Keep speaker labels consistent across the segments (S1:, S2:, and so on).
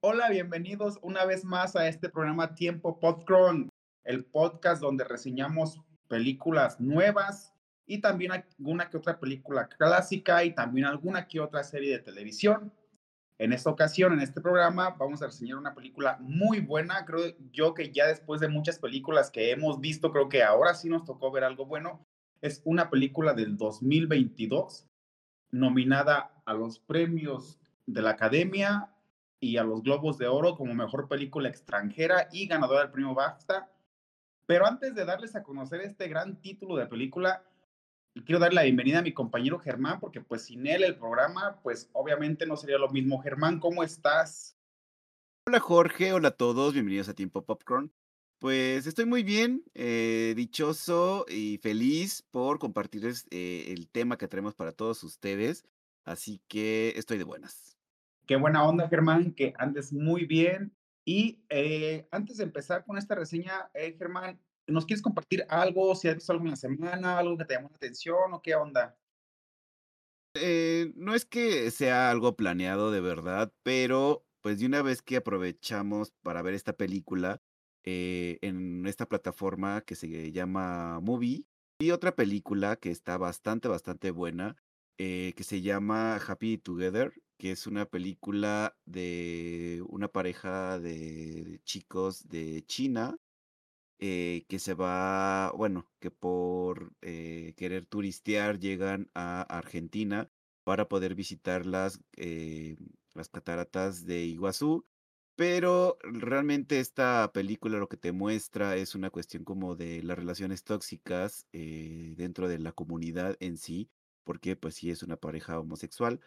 S1: Hola, bienvenidos una vez más a este programa Tiempo Popcorn, el podcast donde reseñamos películas nuevas y también alguna que otra película clásica y también alguna que otra serie de televisión. En esta ocasión, en este programa, vamos a reseñar una película muy buena. Creo yo que ya después de muchas películas que hemos visto, creo que ahora sí nos tocó ver algo bueno. Es una película del 2022, nominada a los premios de la Academia y a los Globos de Oro como mejor película extranjera y ganadora del premio BAFTA. Pero antes de darles a conocer este gran título de película, quiero dar la bienvenida a mi compañero Germán, porque pues sin él el programa, pues obviamente no sería lo mismo. Germán, ¿cómo estás?
S2: Hola Jorge, hola a todos, bienvenidos a Tiempo Popcorn. Pues estoy muy bien, eh, dichoso y feliz por compartir eh, el tema que traemos para todos ustedes, así que estoy de buenas.
S1: Qué buena onda, Germán, que andes muy bien. Y eh, antes de empezar con esta reseña, Germán, ¿Nos quieres compartir algo? Si has visto algo en la semana, algo que te llamó la atención o qué onda?
S2: Eh, no es que sea algo planeado de verdad, pero pues de una vez que aprovechamos para ver esta película eh, en esta plataforma que se llama Movie, y otra película que está bastante, bastante buena, eh, que se llama Happy Together, que es una película de una pareja de chicos de China eh, que se va, bueno, que por eh, querer turistear llegan a Argentina para poder visitar las, eh, las cataratas de Iguazú. Pero realmente esta película lo que te muestra es una cuestión como de las relaciones tóxicas dentro de la comunidad en sí, porque pues sí es una pareja homosexual.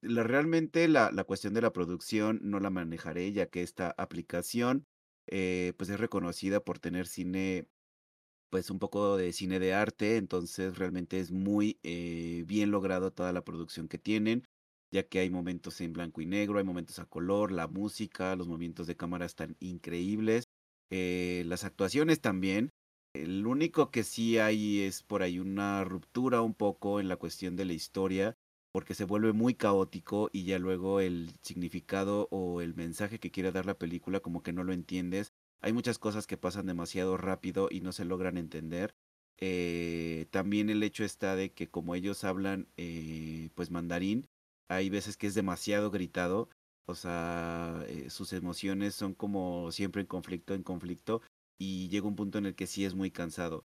S2: La, realmente la, la cuestión de la producción no la manejaré, ya que esta aplicación eh, pues es reconocida por tener cine, pues un poco de cine de arte, entonces realmente es muy eh, bien logrado toda la producción que tienen, ya que hay momentos en blanco y negro, hay momentos a color, la música, los movimientos de cámara están increíbles, eh, las actuaciones también. El único que sí hay es por ahí una ruptura un poco en la cuestión de la historia, porque se vuelve muy caótico y ya luego el significado o el mensaje que quiere dar la película como que no lo entiendes. Hay muchas cosas que pasan demasiado rápido y no se logran entender. Eh, también el hecho está de que como ellos hablan eh, pues mandarín, hay veces que es demasiado gritado, o sea, eh, sus emociones son como siempre en conflicto, en conflicto, y llega un punto en el que sí es muy cansado.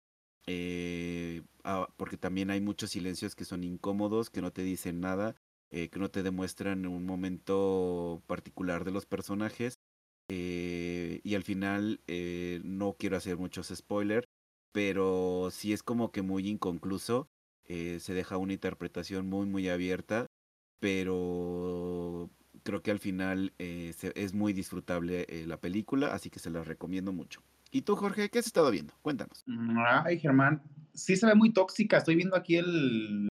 S2: Eh, ah, porque también hay muchos silencios que son incómodos, que no te dicen nada, eh, que no te demuestran un momento particular de los personajes. Eh, y al final no quiero hacer muchos spoilers, pero sí es como que muy inconcluso. se deja una interpretación muy muy abierta, pero creo que al final es muy disfrutable la película, así que se la recomiendo mucho. ¿Y tú, Jorge, qué has estado viendo? Cuéntanos.
S1: Ay, Germán, sí se ve muy tóxica. Estoy viendo aquí el,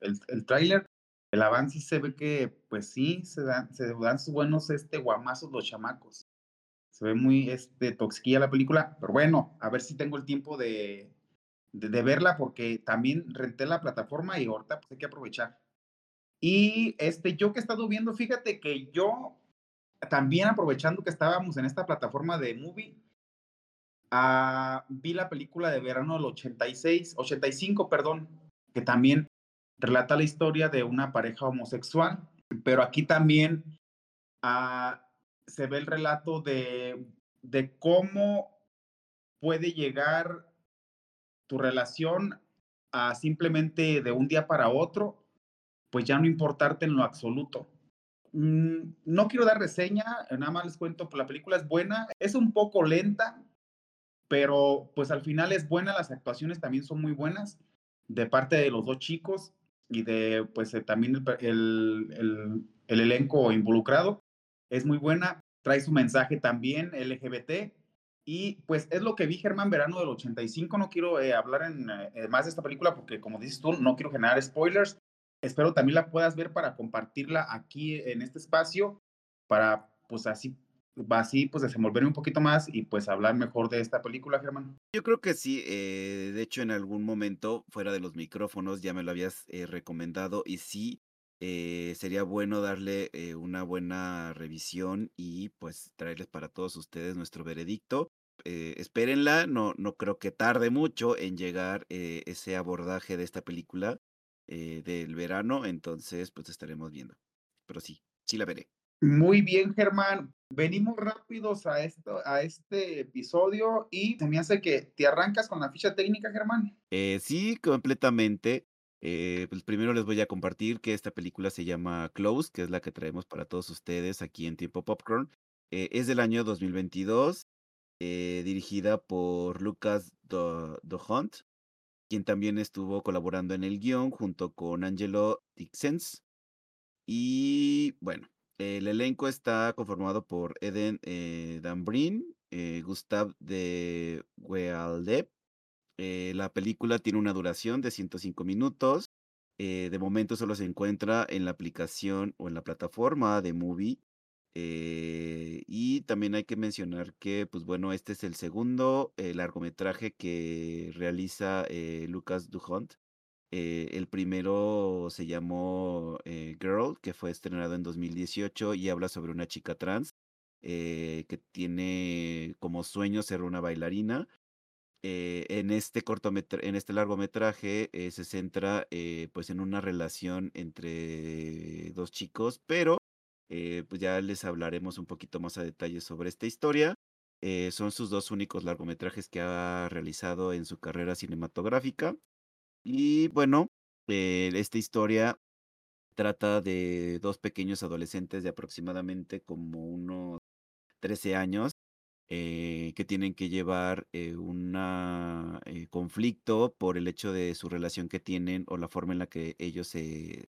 S1: el, el tráiler. El avance se ve que, pues sí, se dan, se dan sus buenos este, guamazos los chamacos. Se ve muy este, toxiquilla la película, pero bueno, a ver si tengo el tiempo de, de, verla porque también renté la plataforma y ahorita pues hay que aprovechar. Y este, yo que he estado viendo, fíjate que yo también aprovechando que estábamos en esta plataforma de movie, Ah, vi la película de verano del 86, 85, perdón, que también relata la historia de una pareja homosexual, pero aquí también ah, se ve el relato de, de cómo puede llegar tu relación a simplemente de un día para otro, pues ya no importarte en lo absoluto. Mm, no quiero dar reseña, nada más les cuento, la película es buena, es un poco lenta, pero pues al final es buena, las actuaciones también son muy buenas de parte de los dos chicos y de pues eh, también el, el, el, elenco involucrado. Es muy buena, trae su mensaje también LGBT y pues es lo que vi Germán Verano del 85, no quiero eh, hablar en, eh, más de esta película porque como dices tú, no quiero generar spoilers. Espero también la puedas ver para compartirla aquí en este espacio para pues así así pues desenvolver un poquito más y pues hablar mejor de esta película, Germán.
S2: Yo creo que sí, eh, de hecho en algún momento fuera de los micrófonos ya me lo habías eh, recomendado y sí, eh, sería bueno darle eh, una buena revisión y pues traerles para todos ustedes nuestro veredicto. Eh, espérenla, no, no creo que tarde mucho en llegar ese abordaje de esta película del verano, entonces pues estaremos viendo. Pero sí, sí la veré.
S1: Muy bien, Germán. Venimos rápidos a, esto, a este episodio y se me hace que te arrancas con la ficha técnica, Germán.
S2: sí, completamente. Eh, pues primero les voy a compartir que esta película se llama Close, que es la que traemos para todos ustedes aquí en Tiempo Popcorn. Eh, es del año 2022, eh, dirigida por Lucas Hunt, quien también estuvo colaborando en el guion junto con Angelo Dixens. Y bueno, el elenco está conformado por Eden Dambrin, Gustav de Wealdep, eh, la película tiene una duración de 105 minutos. Eh, de momento solo se encuentra en la aplicación o en la plataforma de Movie. Eh, y también hay que mencionar que, pues bueno, este es el segundo largometraje que realiza Lucas Duhont. El primero se llamó Girl, que fue estrenado en 2018 y habla sobre una chica trans que tiene como sueño ser una bailarina eh, en este en este largometraje eh, se centra eh, pues en una relación entre dos chicos, pero pues ya les hablaremos un poquito más a detalle sobre esta historia. son sus dos únicos largometrajes que ha realizado en su carrera cinematográfica. Y bueno, esta historia trata de dos pequeños adolescentes de aproximadamente como unos 13 años eh, que tienen que llevar eh, un eh, conflicto por el hecho de su relación que tienen o la forma en la que ellos se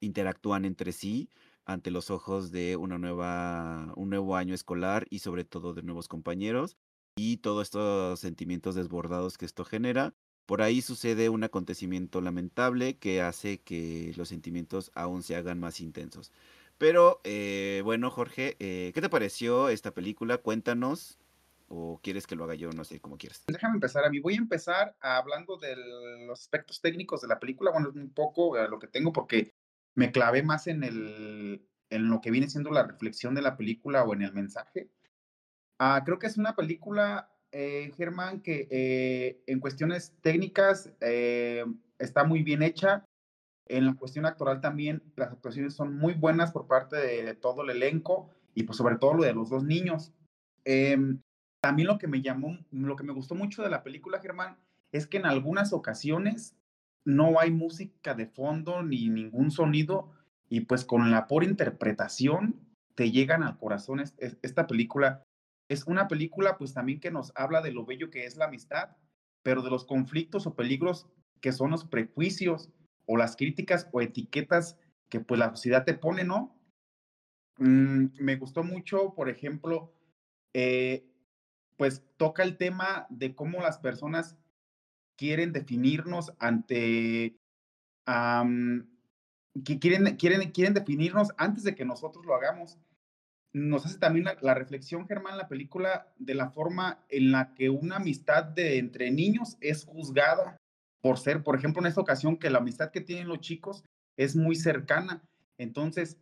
S2: interactúan entre sí ante los ojos de una nueva, un nuevo año escolar y sobre todo de nuevos compañeros y todos estos sentimientos desbordados que esto genera. Por ahí sucede un acontecimiento lamentable que hace que los sentimientos aún se hagan más intensos. Pero eh, bueno, Jorge, eh, ¿qué te pareció esta película? Cuéntanos. ¿O quieres que lo haga yo? No sé, como quieras.
S1: Déjame empezar a mí. Voy a empezar hablando de los aspectos técnicos de la película. Bueno, un poco lo que tengo porque me clavé más en, el, en lo que viene siendo la reflexión de la película o en el mensaje. Ah, creo que es una película, Germán, que en cuestiones técnicas está muy bien hecha. En la cuestión actoral también las actuaciones son muy buenas por parte de, todo el elenco y pues sobre todo lo de los dos niños. Em, también lo que me llamó, lo que me gustó mucho de la película, Germán, es que en algunas ocasiones no hay música de fondo ni ningún sonido y pues con la por interpretación te llegan al corazón esta película. Es una película pues también que nos habla de lo bello que es la amistad, pero de los conflictos o peligros que son los prejuicios o las críticas o etiquetas que pues la sociedad te pone, ¿no? Mm, me gustó mucho, por ejemplo, eh, pues toca el tema de cómo las personas quieren definirnos ante, que quieren, quieren, quieren definirnos antes de que nosotros lo hagamos. Nos hace también la, reflexión, Germán, la película, de la forma en la que una amistad de entre niños es juzgada por ser, por ejemplo, en esta ocasión, que la amistad que tienen los chicos es muy cercana. Entonces,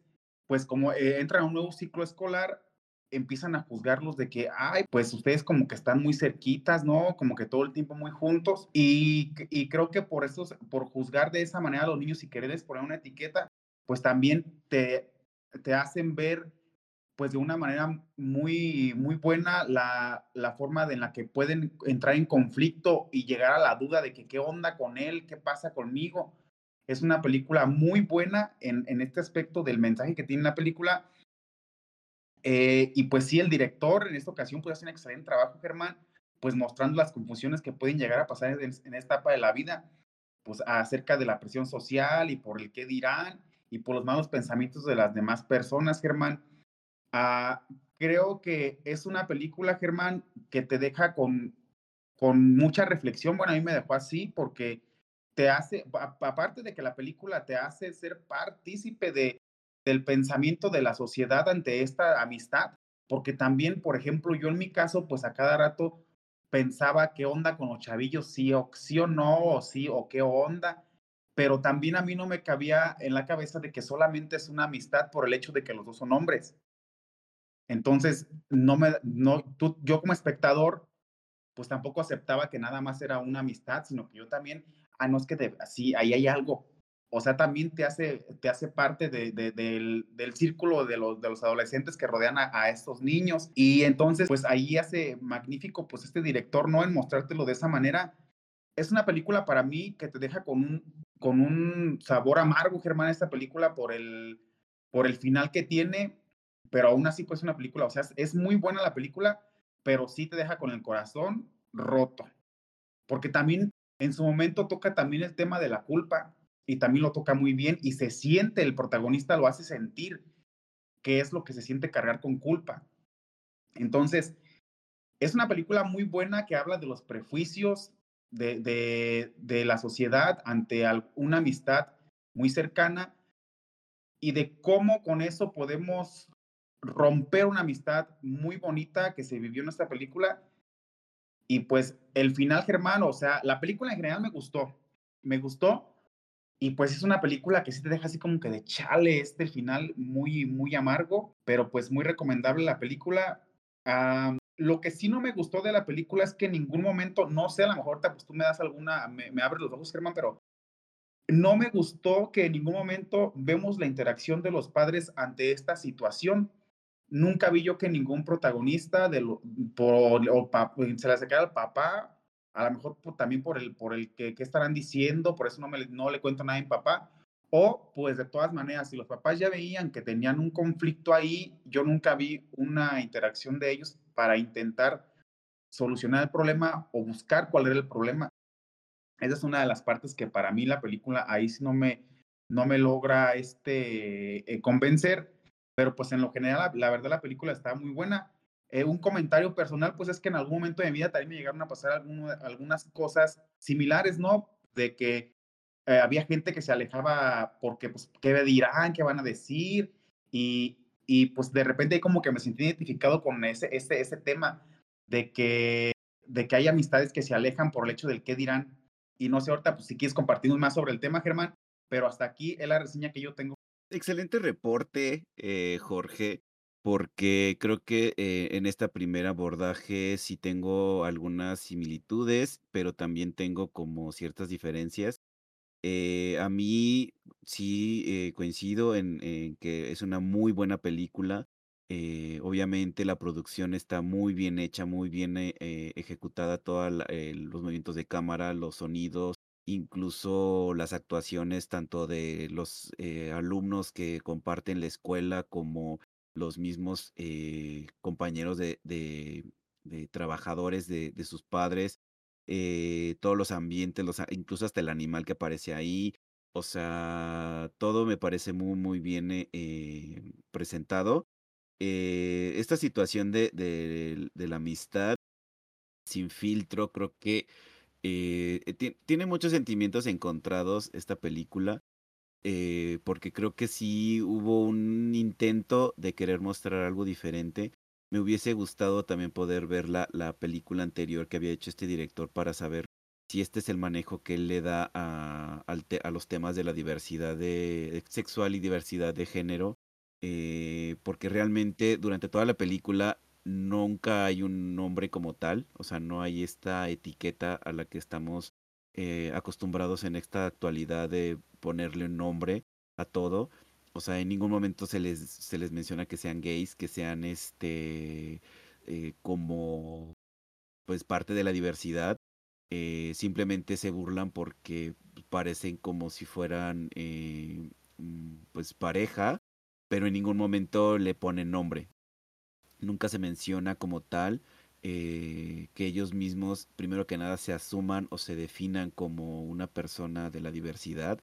S1: pues como eh, entran a un nuevo ciclo escolar, empiezan a juzgarlos de que, ay, pues ustedes como que están muy cerquitas, ¿no? Como que todo el tiempo muy juntos. Y, creo que por eso, por juzgar de esa manera a los niños y quererles poner una etiqueta, pues también te, te hacen ver pues de una manera muy, muy buena la, la forma de en la que pueden entrar en conflicto y llegar a la duda de que qué onda con él, qué pasa conmigo. Es una película muy buena en, en este aspecto del mensaje que tiene la película. Eh, y pues sí, el director en esta ocasión puede hacer un excelente trabajo, Germán, pues mostrando las confusiones que pueden llegar a pasar en, en esta etapa de la vida, pues acerca de la presión social y por el qué dirán y por los malos pensamientos de las demás personas, Germán Ah, creo que es una película, Germán, que te deja con, con mucha reflexión. Bueno, a mí me dejó así porque te hace, aparte de que la película te hace ser partícipe de, del pensamiento de la sociedad ante esta amistad, porque también, por ejemplo, yo en mi caso, pues a cada rato pensaba qué onda con los chavillos, sí o, sí o no, o sí o qué onda, pero también a mí no me cabía en la cabeza de que solamente es una amistad por el hecho de que los dos son hombres. Entonces, no me, no, tú, yo como espectador, pues tampoco aceptaba que nada más era una amistad, sino que yo también, ah, no es que así, ahí hay algo. O sea, también te hace, te hace parte de, del, del, círculo de los, de los adolescentes que rodean a, a, estos niños. Y entonces, pues ahí hace magnífico, pues este director, ¿no? En mostrártelo de esa manera. Es una película para mí que te deja con un, con un sabor amargo, Germán, esta película por el, por el final que tiene, pero aún así pues una película, o sea, es muy buena la película, pero sí te deja con el corazón roto, porque también en su momento toca también el tema de la culpa y también lo toca muy bien y se siente, el protagonista lo hace sentir, que es lo que se siente cargar con culpa. Entonces, es una película muy buena que habla de los prejuicios, de, la sociedad ante una amistad muy cercana y de cómo con eso podemos romper una amistad muy bonita que se vivió en esta película. Y pues el final, Germán, o sea, la película en general me gustó, me gustó. Y pues es una película que sí te deja así como que de chale, este final muy, muy amargo, pero pues muy recomendable la película. Lo que sí no me gustó de la película es que en ningún momento, no sé, a lo mejor pues tú me das alguna, me, me abres los ojos, Germán, pero no me gustó que en ningún momento vemos la interacción de los padres ante esta situación. Nunca vi yo que ningún protagonista de lo, por, se le acercara al papá, a lo mejor también por el, por el que, estarán diciendo, por eso no, me, no le cuento nada a mi papá, o pues de todas maneras, si los papás ya veían que tenían un conflicto ahí, yo nunca vi una interacción de ellos para intentar solucionar el problema o buscar cuál era el problema. Esa es una de las partes que para mí la película ahí sí no me, no me logra este, eh, convencer, pero pues en lo general la, verdad la película está muy buena. Eh, un comentario personal pues es que en algún momento de mi vida también me llegaron a pasar algunas cosas similares, ¿no? De que eh, había gente que se alejaba porque pues qué dirán, qué van a decir y, y pues de repente como que me sentí identificado con ese, ese, ese tema de que, de que hay amistades que se alejan por el hecho del qué dirán. Y no sé ahorita, pues si quieres compartirnos más sobre el tema, Germán, pero hasta aquí es la reseña que yo tengo.
S2: Excelente reporte, eh, Jorge, porque creo que eh, en esta primera abordaje sí tengo algunas similitudes, pero también tengo como ciertas diferencias. Eh, a mí sí coincido en, que es una muy buena película. Obviamente la producción está muy bien hecha, muy bien ejecutada, todos los movimientos de cámara, los sonidos, incluso las actuaciones tanto de los alumnos que comparten la escuela como los mismos compañeros de, trabajadores de sus padres eh, todos los ambientes, los, incluso hasta el animal que aparece ahí. O sea, todo me parece muy, muy bien eh, eh, presentado. esta situación de, de, la amistad sin filtro, creo que tiene muchos sentimientos encontrados esta película. porque creo que sí hubo un intento de querer mostrar algo diferente me hubiese gustado también poder ver la, película anterior que había hecho este director para saber si este es el manejo que él le da a, a los temas de la diversidad de, sexual y diversidad de género, eh, porque realmente durante toda la película nunca hay un nombre como tal, o sea, no hay esta etiqueta a la que estamos eh, acostumbrados en esta actualidad de ponerle un nombre a todo. O sea, en ningún momento se les, se les menciona que sean gays, que sean este eh, como pues parte de la diversidad. Eh, simplemente se burlan porque parecen como si fueran eh, mm, pues pareja, pero en ningún momento le ponen nombre. Nunca se menciona como tal que ellos mismos, primero que nada, se asuman o se definan como una persona de la diversidad.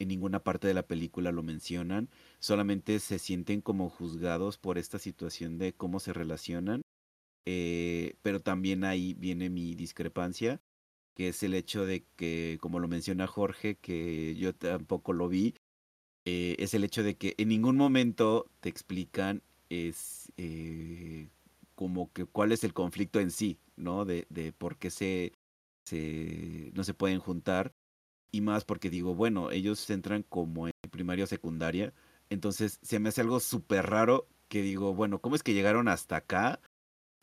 S2: En ninguna parte de la película lo mencionan, solamente se sienten como juzgados por esta situación de cómo se relacionan, eh, pero también ahí viene mi discrepancia, que es el hecho de que, como lo menciona Jorge, que yo tampoco lo vi, eh, es el hecho de que en ningún momento te explican es eh, como que cuál es el conflicto en sí, ¿no? De, de por qué se, se, no se pueden juntar y más porque digo, bueno, ellos entran como en primaria o secundaria, entonces se me hace algo súper raro que digo, bueno, ¿cómo es que llegaron hasta acá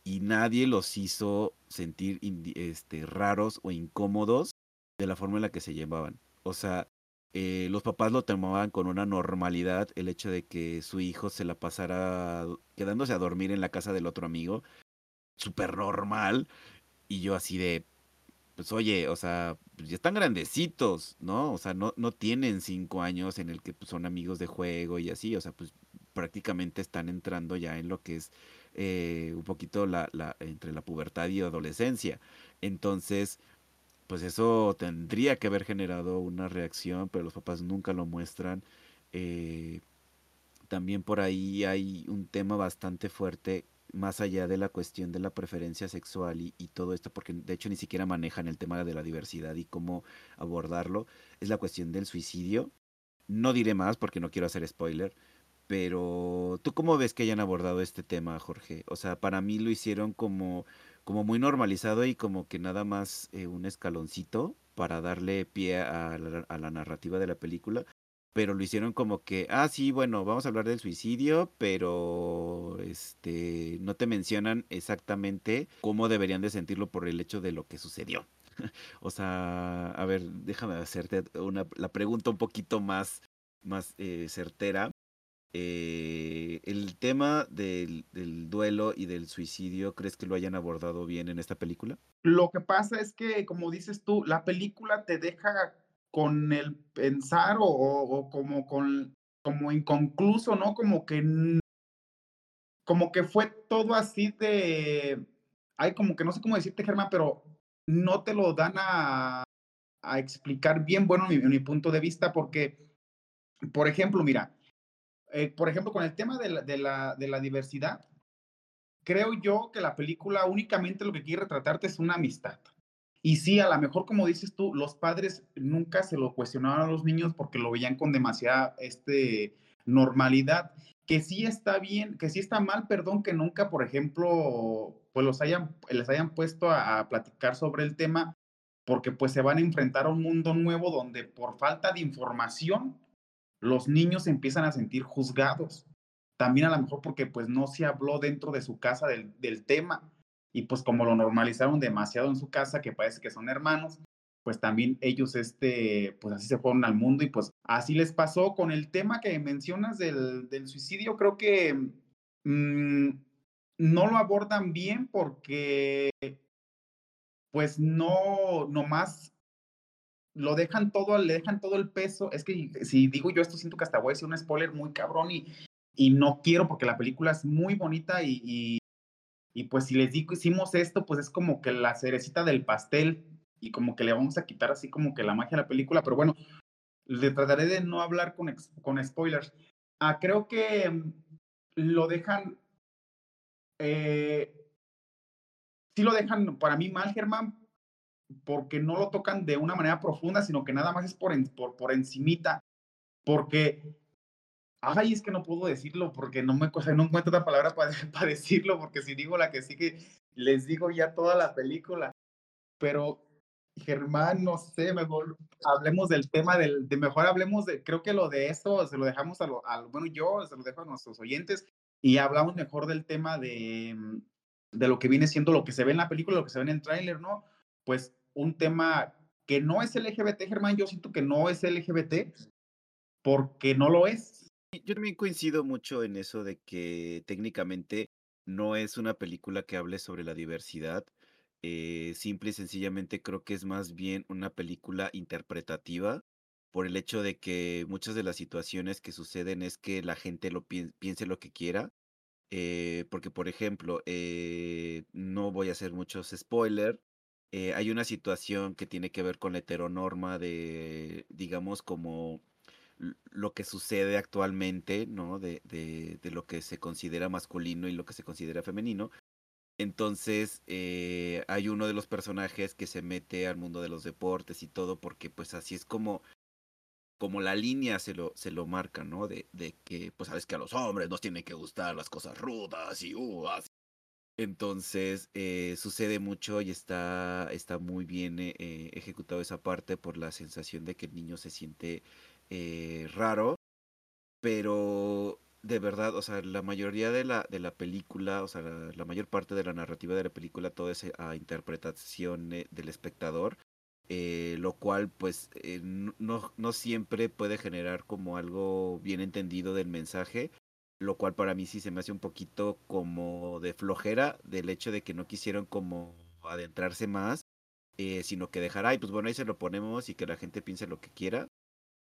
S2: y nadie los hizo sentir este, raros o incómodos de la forma en la que se llevaban? O sea, eh, los papás lo tomaban con una normalidad el hecho de que su hijo se la pasara quedándose a dormir en la casa del otro amigo, súper normal, y yo así de, pues oye, o sea, pues, ya están grandecitos, ¿no? O sea, no, no tienen cinco años en el que pues, son amigos de juego y así, o sea, pues prácticamente están entrando ya en lo que es eh, un poquito la, la, entre la pubertad y adolescencia. Entonces, pues eso tendría que haber generado una reacción, pero los papás nunca lo muestran. Eh, también por ahí hay un tema bastante fuerte, más allá de la cuestión de la preferencia sexual y, todo esto, porque de hecho ni siquiera manejan el tema de la diversidad y cómo abordarlo, es la cuestión del suicidio. No diré más porque no quiero hacer spoiler, pero ¿tú cómo ves que hayan abordado este tema, Jorge? O sea, para mí lo hicieron como como muy normalizado y como que nada más eh, un escaloncito para darle pie a la, narrativa de la película, pero lo hicieron como que, ah, sí, bueno, vamos a hablar del suicidio, pero este no te mencionan exactamente cómo deberían de sentirlo por el hecho de lo que sucedió. o sea, a ver, déjame hacerte una, la pregunta un poquito más, más eh, certera. Eh, el tema del, duelo y del suicidio, ¿crees que lo hayan abordado bien en esta película?
S1: Lo que pasa es que, como dices tú, la película te deja con el pensar o, como con como inconcluso, ¿no? Como que como que fue todo así de ay, como que no sé cómo decirte, Germán, pero no te lo dan a, explicar bien, bueno, mi punto de vista, porque, por ejemplo, mira, eh, por ejemplo, con el tema de la, diversidad, creo yo que la película únicamente lo que quiere retratarte es una amistad. Y sí, a lo mejor, como dices tú, los padres nunca se lo cuestionaron a los niños porque lo veían con demasiada este, normalidad. Que sí está bien, que sí está mal, perdón, que nunca, por ejemplo, pues los hayan, les hayan puesto a, a platicar sobre el tema, porque pues se van a enfrentar a un mundo nuevo donde por falta de información los niños empiezan a sentir juzgados. También a lo mejor porque pues no se habló dentro de su casa del, del tema. Y pues como lo normalizaron demasiado en su casa, que parece que son hermanos, pues también ellos, este, pues así se fueron al mundo. Y pues así les pasó con el tema que mencionas del, del suicidio, creo que mm, no lo abordan bien porque pues no, nomás lo dejan todo, le dejan todo el peso. Es que si digo yo esto, siento que hasta voy a decir un spoiler muy cabrón y, y no quiero porque la película es muy bonita y, y, pues si les digo hicimos esto, pues es como que la cerecita del pastel y como que le vamos a quitar así como que la magia a la película, pero bueno, le trataré de no hablar con, con spoilers. Ah, creo que mm, lo dejan, eh, sí lo dejan para mí mal, Germán, porque no lo tocan de una manera profunda, sino que nada más es por, por, por encimita, porque, ay, es que no puedo decirlo, porque no me no encuentro otra palabra para, para decirlo, porque si digo la que sigue, les digo ya toda la película, pero Germán, no sé, mejor hablemos del tema del, de mejor hablemos de, creo que lo de esto se lo dejamos a lo, bueno, yo se lo dejo a nuestros oyentes y hablamos mejor del tema de, de lo que viene siendo lo que se ve en la película, lo que se ve en el tráiler, ¿no? Pues un tema que no es LGBT, Germán, yo siento que no es LGBT porque no lo es.
S2: Yo también coincido mucho en eso de que técnicamente no es una película que hable sobre la diversidad. Eh, simple y sencillamente creo que es más bien una película interpretativa por el hecho de que muchas de las situaciones que suceden es que la gente lo piense lo que quiera. Eh, porque, por ejemplo, eh, no voy a hacer muchos spoilers, eh, hay una situación que tiene que ver con la heteronorma de, digamos, como lo que sucede actualmente, ¿no? De, de, de, lo que se considera masculino y lo que se considera femenino. Entonces, eh, hay uno de los personajes que se mete al mundo de los deportes y todo, porque pues así es como, como la línea se lo, se lo marca, ¿no? De, de que, pues sabes que a los hombres nos tienen que gustar las cosas rudas y uh, Entonces, eh, sucede mucho y está, está muy bien eh, eh, ejecutado esa parte por la sensación de que el niño se siente raro, pero de verdad, o sea, la mayoría de la, de la película, o sea, la, mayor parte de la narrativa de la película, todo es a interpretación del espectador, lo cual pues no, no siempre puede generar como algo bien entendido del mensaje, lo cual para mí sí se me hace un poquito como de flojera del hecho de que no quisieron como adentrarse más, eh, sino que dejar, ay, pues bueno, ahí se lo ponemos y que la gente piense lo que quiera,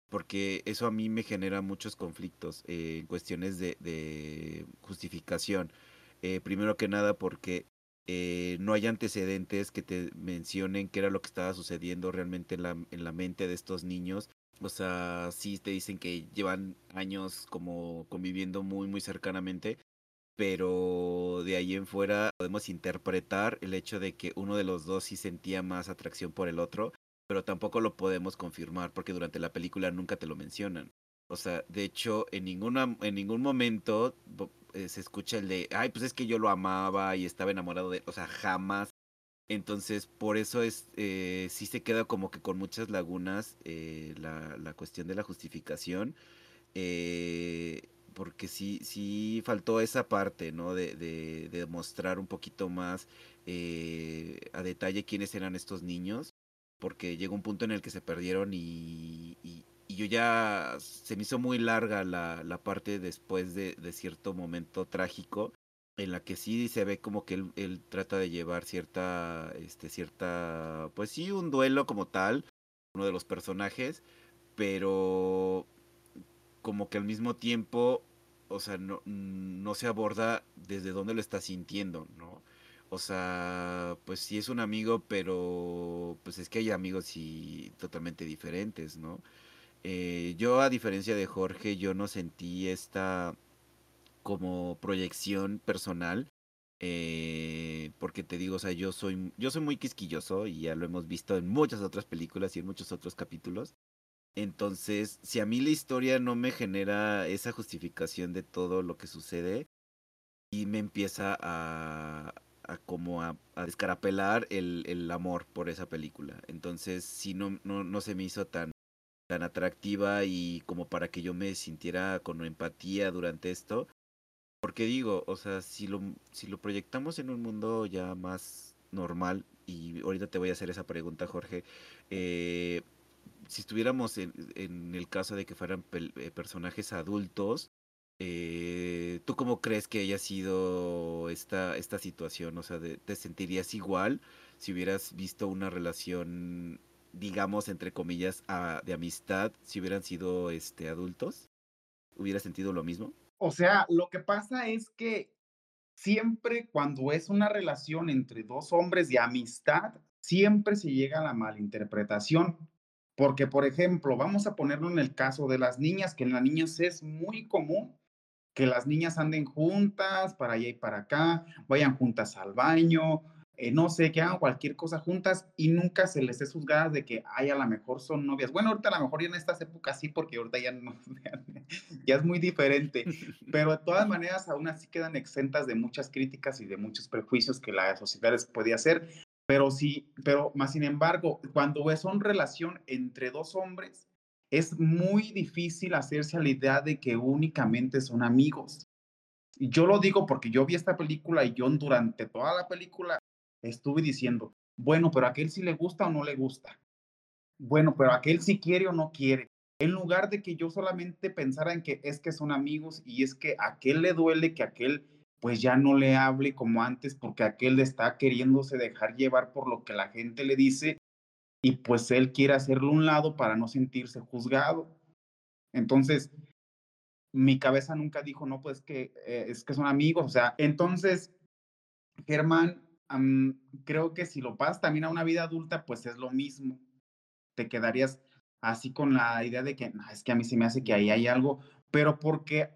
S2: porque eso a mí me genera muchos conflictos eh, en cuestiones de, justificación. Eh, primero que nada porque no hay antecedentes que te mencionen qué era lo que estaba sucediendo realmente en la, en la mente de estos niños o sea, sí te dicen que llevan años como conviviendo muy, muy cercanamente, pero de ahí en fuera podemos interpretar el hecho de que uno de los dos sí sentía más atracción por el otro, pero tampoco lo podemos confirmar porque durante la película nunca te lo mencionan. O sea, de hecho, en, ninguna, en ningún momento eh, se escucha el de, ay, pues es que yo lo amaba y estaba enamorado de, o sea, jamás entonces, por eso es, eh, sí se queda como que con muchas lagunas eh, la, la, cuestión de la justificación, eh, porque sí, sí faltó esa parte, ¿no? De, de, mostrar un poquito más eh, a detalle quiénes eran estos niños, porque llegó un punto en el que se perdieron y, y, y yo ya se me hizo muy larga la, la parte después de, de cierto momento trágico en la que sí se ve como que él, trata de llevar cierta, este, cierta, pues sí, un duelo como tal, uno de los personajes, pero como que al mismo tiempo, o sea, no, no se aborda desde dónde lo está sintiendo, ¿no? O sea, pues sí es un amigo, pero pues es que hay amigos y totalmente diferentes, ¿no? Eh, yo a diferencia de Jorge, yo no sentí esta como proyección personal. Eh, porque te digo, o sea, yo soy, yo soy muy quisquilloso y ya lo hemos visto en muchas otras películas y en muchos otros capítulos. Entonces, si a mí la historia no me genera esa justificación de todo lo que sucede y me empieza a, como a descarapelar el, el, amor por esa película. Entonces, si no, no, no se me hizo tan, tan atractiva y como para que yo me sintiera con empatía durante esto, porque digo, o sea, si lo, si lo proyectamos en un mundo ya más normal, y ahorita te voy a hacer esa pregunta, Jorge, eh, si estuviéramos en, en, el caso de que fueran eh, personajes adultos, eh, ¿tú cómo crees que haya sido esta, esta situación? O sea, ¿te sentirías igual si hubieras visto una relación, digamos, entre comillas, de amistad, si hubieran sido este, adultos? ¿Hubieras sentido lo mismo?
S1: O sea, lo que pasa es que siempre cuando es una relación entre dos hombres de amistad, siempre se llega a la malinterpretación. Porque, por ejemplo, vamos a ponerlo en el caso de las niñas, que en las niñas es muy común que las niñas anden juntas para allá y para acá, vayan juntas al baño, eh, no sé, que hagan cualquier cosa juntas y nunca se les es juzgadas de que, ay, a lo mejor son novias. Bueno, ahorita a lo mejor ya en estas épocas sí, porque ahorita ya no, ya es muy diferente, pero de todas maneras aún así quedan exentas de muchas críticas y de muchos prejuicios que la sociedad les podía hacer. Pero sí, pero más sin embargo, cuando es una relación entre dos hombres, es muy difícil hacerse a la idea de que únicamente son amigos. Yo lo digo porque yo vi esta película y yo durante toda la película estuve diciendo, bueno, pero a aquel sí le gusta o no le gusta. Bueno, pero a aquel sí quiere o no quiere. En lugar de que yo solamente pensara en que es que son amigos y es que a aquel le duele que aquel pues ya no le hable como antes porque aquel está queriéndose dejar llevar por lo que la gente le dice y pues él quiere hacerlo un lado para no sentirse juzgado. Entonces, mi cabeza nunca dijo, no, pues que eh, es que son amigos, o sea, entonces, Germán creo que si lo pasas también a una vida adulta, pues es lo mismo. Te quedarías así con la idea de que es que a mí se me hace que ahí hay algo, pero porque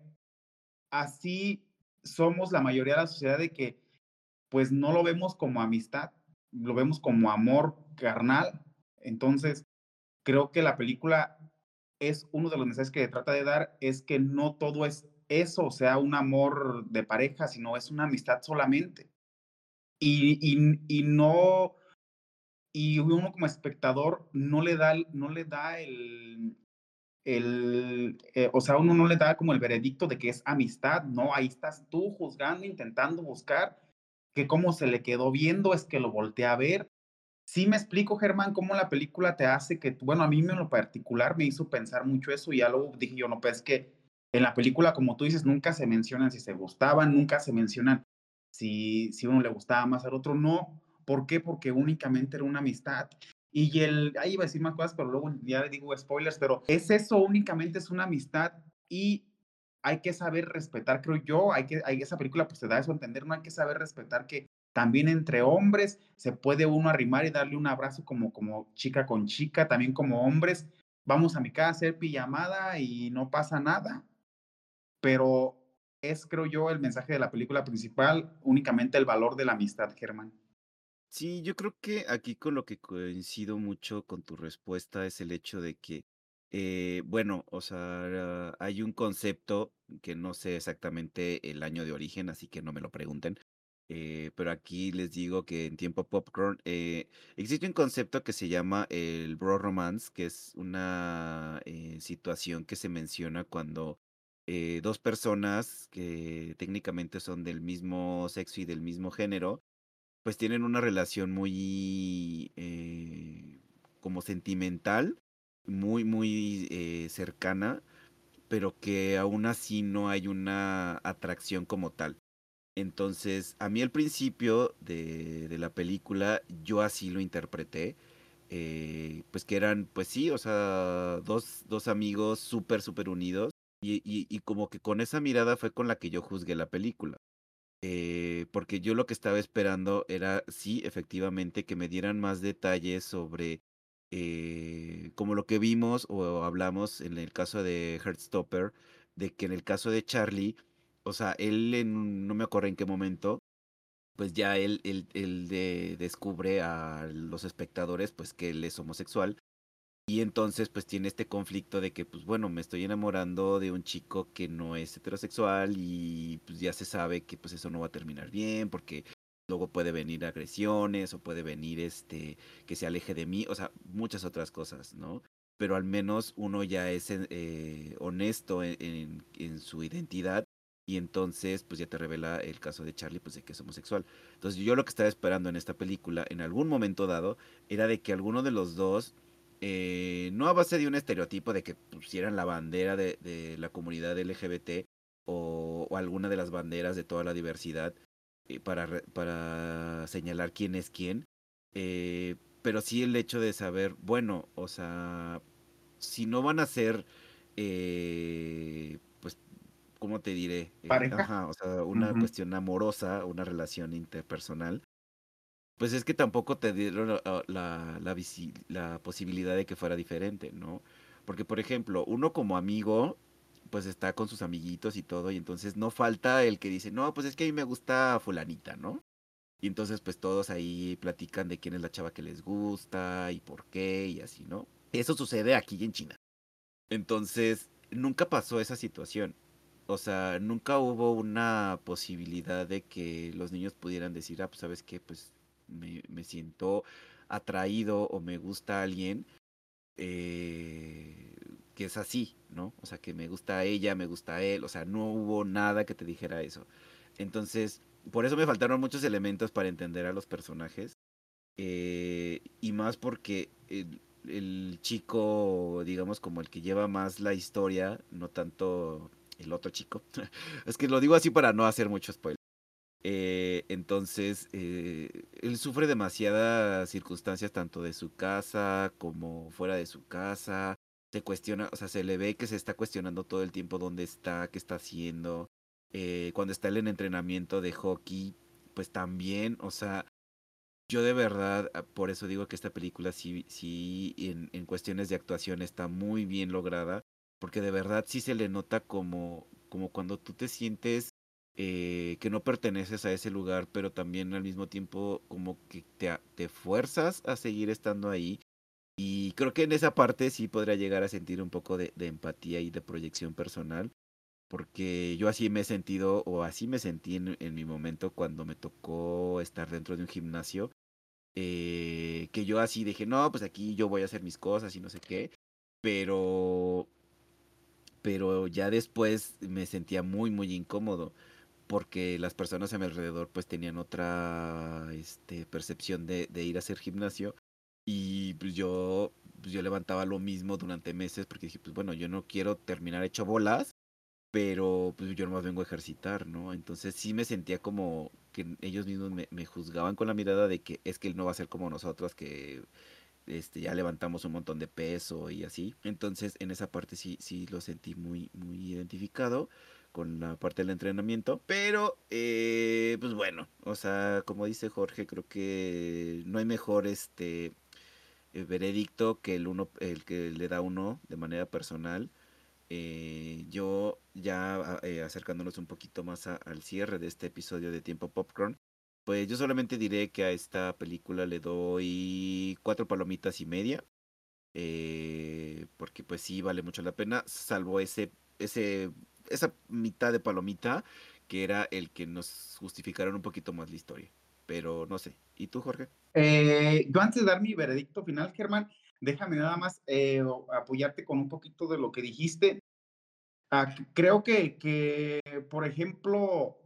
S1: así somos la mayoría de la sociedad de que pues no lo vemos como amistad, lo vemos como amor carnal. Entonces, creo que la película es uno de los mensajes que trata de dar, es que no todo es eso, o sea, un amor de pareja, sino es una amistad solamente y, y, y no, y uno como espectador no le da, no le da el, el eh, o sea, uno no le da como el veredicto de que es amistad, no, ahí estás tú juzgando, intentando buscar que cómo se le quedó viendo, es que lo voltea a ver. Sí me explico, Germán, cómo la película te hace que, bueno, a mí en lo particular me hizo pensar mucho eso y ya luego dije yo, no, pues que en la película, como tú dices, nunca se mencionan si se gustaban, nunca se mencionan si, si uno le gustaba más al otro, no. ¿Por qué? Porque únicamente era una amistad. Y el, ahí iba a decir más cosas, pero luego ya digo spoilers, pero es eso, únicamente es una amistad y hay que saber respetar, creo yo, hay que, hay, esa película pues te da eso a entender, no hay que saber respetar que también entre hombres se puede uno arrimar y darle un abrazo como, como chica con chica, también como hombres, vamos a mi casa a hacer pijamada y no pasa nada, pero es, creo yo, el mensaje de la película principal, únicamente el valor de la amistad, Germán.
S2: Sí, yo creo que aquí con lo que coincido mucho con tu respuesta es el hecho de que, eh, bueno, o sea, hay un concepto que no sé exactamente el año de origen, así que no me lo pregunten, eh, pero aquí les digo que en tiempo popcorn eh, existe un concepto que se llama el bro romance, que es una situación que se menciona cuando eh, dos personas que técnicamente son del mismo sexo y del mismo género, pues tienen una relación muy eh, como sentimental, muy, muy eh, cercana, pero que aún así no hay una atracción como tal. Entonces, a mí al principio de, de la película, yo así lo interpreté. pues que eran, pues sí, o sea, dos, dos amigos súper, súper unidos y, y, como que con esa mirada fue con la que yo juzgué la película. Eh, porque yo lo que estaba esperando era, sí, efectivamente, que me dieran más detalles sobre eh, como lo que vimos o hablamos en el caso de Heartstopper, de que en el caso de Charlie, o sea, él en, no me acuerdo en qué momento, pues ya él, él, él de, descubre a los espectadores pues que él es homosexual y entonces pues tiene este conflicto de que pues bueno, me estoy enamorando de un chico que no es heterosexual y pues ya se sabe que pues eso no va a terminar bien porque luego puede venir agresiones o puede venir este que se aleje de mí, o sea, muchas otras cosas, ¿no? Pero al menos uno ya es eh, honesto en, en, su identidad y entonces pues ya te revela el caso de Charlie pues de que es homosexual. Entonces yo lo que estaba esperando en esta película en algún momento dado era de que alguno de los dos eh, no a base de un estereotipo de que pusieran la bandera de, la comunidad LGBT o, alguna de las banderas de toda la diversidad eh, para, para señalar quién es quién, eh, pero sí el hecho de saber, bueno, o sea, si no van a ser, pues, ¿cómo te diré?
S1: Pareja.
S2: o sea, una cuestión amorosa, una relación interpersonal, pues es que tampoco te dieron la, la, posibilidad de que fuera diferente, ¿no? Porque, por ejemplo, uno como amigo, pues está con sus amiguitos y todo, y entonces no falta el que dice, no, pues es que a mí me gusta fulanita, ¿no? Y entonces pues todos ahí platican de quién es la chava que les gusta y por qué y así, ¿no? Eso sucede aquí en China. Entonces, nunca pasó esa situación. O sea, nunca hubo una posibilidad de que los niños pudieran decir, ah, pues sabes qué, pues me, siento atraído o me gusta alguien eh, que es así, ¿no? O sea, que me gusta ella, me gusta él, o sea, no hubo nada que te dijera eso. Entonces, por eso me faltaron muchos elementos para entender a los personajes. Eh, y más porque el, el, chico, digamos, como el que lleva más la historia, no tanto el otro chico. es que lo digo así para no hacer mucho spoiler. Eh, entonces, eh, él sufre demasiadas circunstancias, tanto de su casa como fuera de su casa. Se cuestiona, o sea, se le ve que se está cuestionando todo el tiempo dónde está, qué está haciendo. Eh, cuando está en entrenamiento de hockey, pues también, o sea, yo de verdad, ah, por eso digo que esta película sí, sí, en, en cuestiones de actuación está muy bien lograda, porque de verdad sí se le nota como, como cuando tú te sientes eh, que no perteneces a ese lugar, pero también al mismo tiempo como que te, te fuerzas a seguir estando ahí. Y creo que en esa parte sí podría llegar a sentir un poco de, empatía y de proyección personal. porque yo así me he sentido o así me sentí en, en mi momento cuando me tocó estar dentro de un gimnasio, eh, que yo así dije, no, pues aquí yo voy a hacer mis cosas y no sé qué, pero, pero ya después me sentía muy, muy incómodo porque las personas a mi alrededor pues tenían otra este, percepción de, de ir a hacer gimnasio y pues yo, pues yo levantaba lo mismo durante meses porque dije, pues bueno, yo no quiero terminar hecho bolas, pero pues yo nomás vengo a ejercitar, ¿no? Entonces sí me sentía como que ellos mismos me, me juzgaban con la mirada de que es que él no va a ser como nosotros, que este, ya levantamos un montón de peso y así. Entonces en esa parte sí, sí lo sentí muy, muy identificado con la parte del entrenamiento. Pero, eh, pues bueno, o sea, como dice Jorge, creo que no hay mejor este eh, veredicto que el uno, el que le da uno de manera personal. Eh, yo ya eh, acercándonos un poquito más al cierre de este episodio de Tiempo Popcorn, pues yo solamente diré que a esta película le doy cuatro palomitas y media. porque pues sí vale mucho la pena, salvo ese, ese, esa mitad de palomita que era el que nos justificaron un poquito más la historia. Pero no sé. ¿Y tú, Jorge?
S1: Eh, yo antes de dar mi veredicto final, Germán, déjame nada más eh, apoyarte con un poquito de lo que dijiste. Ah, creo que, que, por ejemplo,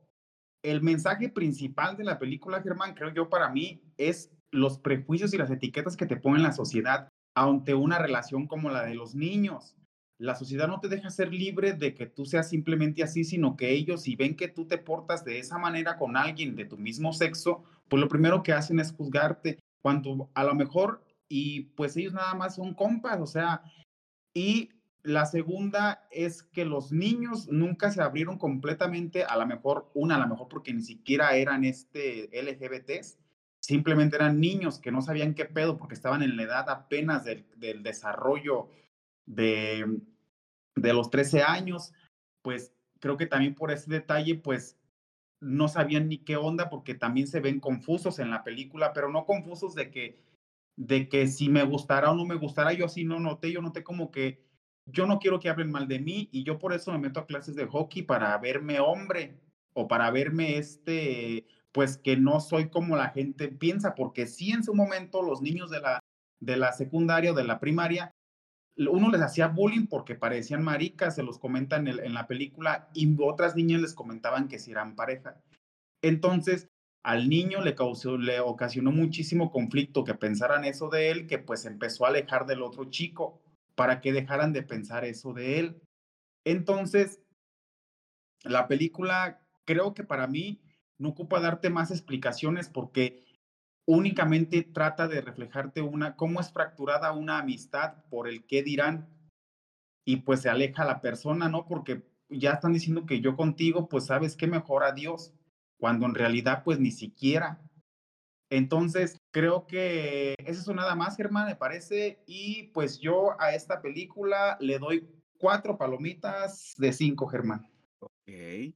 S1: el mensaje principal de la película, Germán, creo yo para mí, es los prejuicios y las etiquetas que te pone la sociedad ante una relación como la de los niños. La sociedad no te deja ser libre de que tú seas simplemente así, sino que ellos, si ven que tú te portas de esa manera con alguien de tu mismo sexo, pues lo primero que hacen es juzgarte, cuando a lo mejor, y pues ellos nada más son compas, o sea, y la segunda es que los niños nunca se abrieron completamente, a lo mejor, una, a lo mejor porque ni siquiera eran este LGBTs, simplemente eran niños que no sabían qué pedo porque estaban en la edad apenas del, del desarrollo de, de los 13 años, pues creo que también por ese detalle, pues no sabían ni qué onda porque también se ven confusos en la película, pero no confusos de que, de que si me gustara o no me gustara, yo así no noté, yo noté como que yo no quiero que hablen mal de mí y yo por eso me meto a clases de hockey para verme hombre o para verme este, pues que no soy como la gente piensa, porque sí en su momento los niños de la, de la secundaria o de la primaria uno les hacía bullying porque parecían maricas, se los comentan en, la película, y otras niñas les comentaban que si eran pareja. Entonces, al niño le causó, le ocasionó muchísimo conflicto que pensaran eso de él, que pues empezó a alejar del otro chico para que dejaran de pensar eso de él. Entonces, la película creo que para mí no ocupa darte más explicaciones porque únicamente trata de reflejarte una, cómo es fracturada una amistad por el qué dirán y pues se aleja la persona, ¿no? Porque ya están diciendo que yo contigo, pues sabes qué mejor a Dios, cuando en realidad pues ni siquiera. Entonces, creo que eso es nada más, Germán, me parece. Y pues yo a esta película le doy cuatro palomitas de cinco, Germán.
S2: Ok.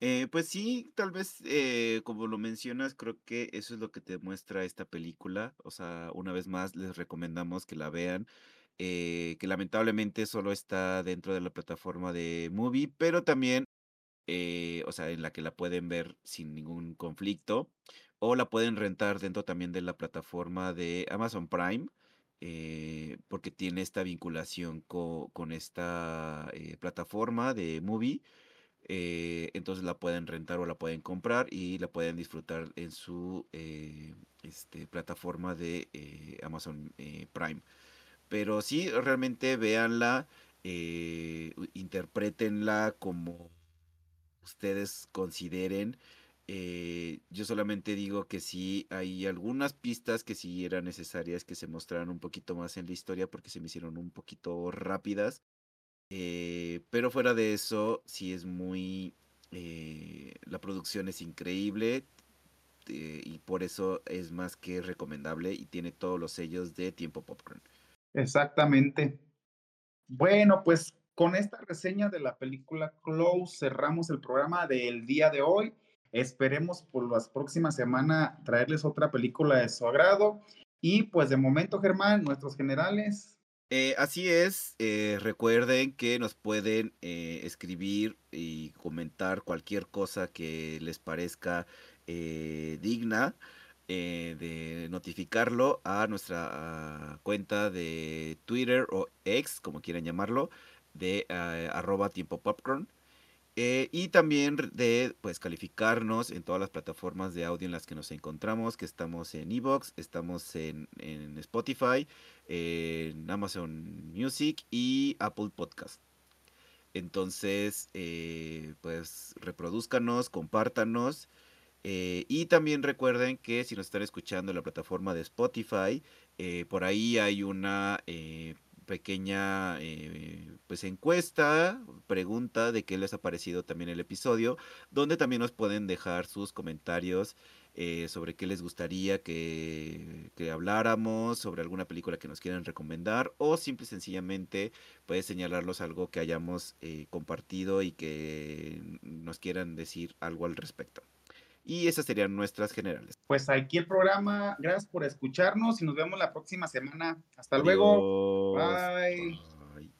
S2: Eh, pues sí, tal vez, eh, como lo mencionas, creo que eso es lo que te muestra esta película. O sea, una vez más les recomendamos que la vean, eh, que lamentablemente solo está dentro de la plataforma de Movie, pero también, o sea, en la que la pueden ver sin ningún conflicto, o la pueden rentar dentro también de la plataforma de Amazon Prime. porque tiene esta vinculación con esta plataforma de Movie eh, entonces la pueden rentar o la pueden comprar y la pueden disfrutar en su eh, este, plataforma de eh, Amazon Prime. Pero sí, realmente véanla, interpretenla como ustedes consideren. yo solamente digo que sí hay algunas pistas que sí eran necesarias que se mostraran un poquito más en la historia porque se me hicieron un poquito rápidas. Eh, pero fuera de eso, sí es muy... Eh, la producción es increíble eh, y por eso es más que recomendable y tiene todos los sellos de Tiempo Popcorn.
S1: Exactamente. Bueno, pues con esta reseña de la película Close cerramos el programa del día de hoy. Esperemos por las próximas semanas traerles otra película de su agrado. Y pues de momento, Germán, nuestros generales,
S2: Eh, así es, eh, recuerden que nos pueden eh, escribir y comentar cualquier cosa que les parezca digna de notificarlo a nuestra ah, cuenta de Twitter o X, como quieran llamarlo, de arroba tiempo popcorn. Eh, y también de pues calificarnos en todas las plataformas de audio en las que nos encontramos, que estamos en Evox, estamos en, Spotify, en Amazon Music y Apple Podcast. Entonces, eh, pues reproduzcanos, compártanos. Eh, y también recuerden que si nos están escuchando en la plataforma de Spotify, por ahí hay una pequeña eh, pues encuesta, pregunta de qué les ha parecido también el episodio, donde también nos pueden dejar sus comentarios eh, sobre qué les gustaría que, que, habláramos, sobre alguna película que nos quieran recomendar o simple y sencillamente puede señalarlos algo que hayamos eh, compartido y que nos quieran decir algo al respecto. Y esas serían nuestras generales.
S1: Pues aquí el programa. Gracias por escucharnos y nos vemos la próxima semana. Hasta luego. Bye.